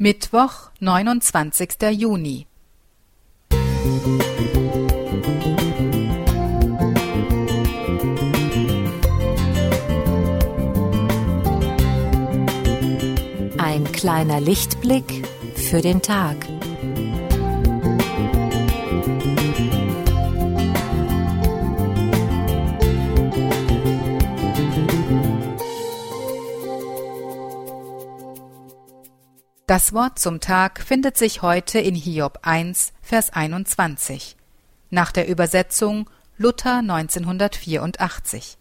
Mittwoch, neunundzwanzigster Juni. Ein kleiner Lichtblick für den Tag. Das Wort zum Tag findet sich heute in Hiob 1, Vers 21, nach der Übersetzung Luther 1984.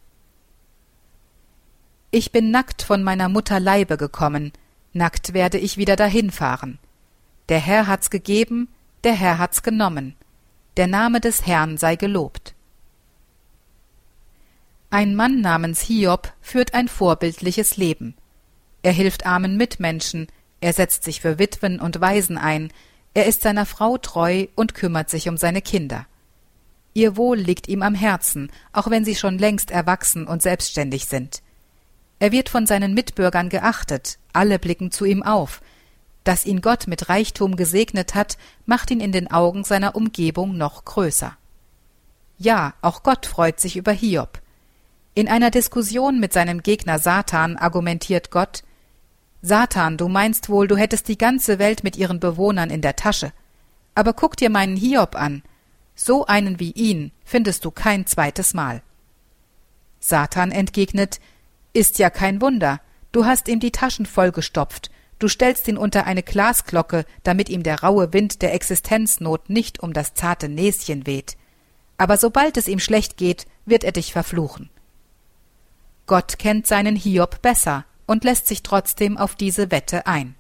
Ich bin nackt von meiner Mutter Leibe gekommen, nackt werde ich wieder dahinfahren. Der Herr hat's gegeben, der Herr hat's genommen. Der Name des Herrn sei gelobt. Ein Mann namens Hiob führt ein vorbildliches Leben. Er hilft armen Mitmenschen, er setzt sich für Witwen und Waisen ein, er ist seiner Frau treu und kümmert sich um seine Kinder. Ihr Wohl liegt ihm am Herzen, auch wenn sie schon längst erwachsen und selbstständig sind. Er wird von seinen Mitbürgern geachtet, alle blicken zu ihm auf. Dass ihn Gott mit Reichtum gesegnet hat, macht ihn in den Augen seiner Umgebung noch größer. Ja, auch Gott freut sich über Hiob. In einer Diskussion mit seinem Gegner Satan argumentiert Gott, Satan, du meinst wohl, du hättest die ganze Welt mit ihren Bewohnern in der Tasche. Aber guck dir meinen Hiob an. So einen wie ihn findest du kein zweites Mal. Satan entgegnet, ist ja kein Wunder. Du hast ihm die Taschen vollgestopft. Du stellst ihn unter eine Glasglocke, damit ihm der raue Wind der Existenznot nicht um das zarte Näschen weht. Aber sobald es ihm schlecht geht, wird er dich verfluchen. Gott kennt seinen Hiob besser und lässt sich trotzdem auf diese Wette ein.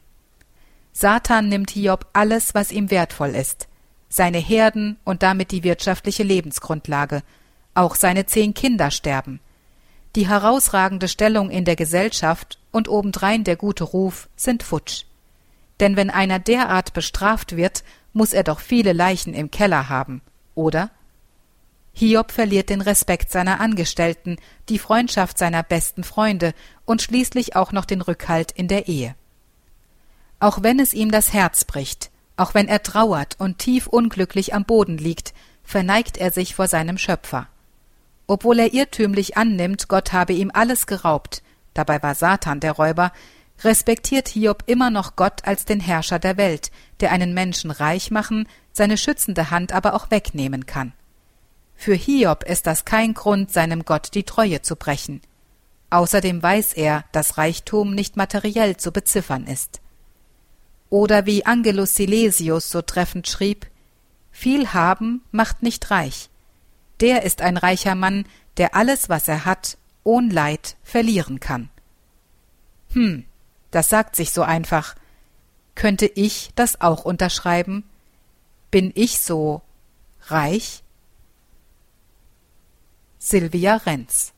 Satan nimmt Hiob alles, was ihm wertvoll ist, seine Herden und damit die wirtschaftliche Lebensgrundlage, auch seine zehn Kinder sterben. Die herausragende Stellung in der Gesellschaft und obendrein der gute Ruf sind futsch. Denn wenn einer derart bestraft wird, muss er doch viele Leichen im Keller haben, oder? Hiob verliert den Respekt seiner Angestellten, die Freundschaft seiner besten Freunde und schließlich auch noch den Rückhalt in der Ehe. Auch wenn es ihm das Herz bricht, auch wenn er trauert und tief unglücklich am Boden liegt, verneigt er sich vor seinem Schöpfer. Obwohl er irrtümlich annimmt, Gott habe ihm alles geraubt, dabei war Satan der Räuber, respektiert Hiob immer noch Gott als den Herrscher der Welt, der einen Menschen reich machen, seine schützende Hand aber auch wegnehmen kann. Für Hiob ist das kein Grund, seinem Gott die Treue zu brechen. Außerdem weiß er, dass Reichtum nicht materiell zu beziffern ist. Oder wie Angelus Silesius so treffend schrieb, viel haben macht nicht reich. Der ist ein reicher Mann, der alles, was er hat, ohn Leid verlieren kann. Hm, das sagt sich so einfach. Könnte ich das auch unterschreiben? Bin ich so reich? Silvia Renz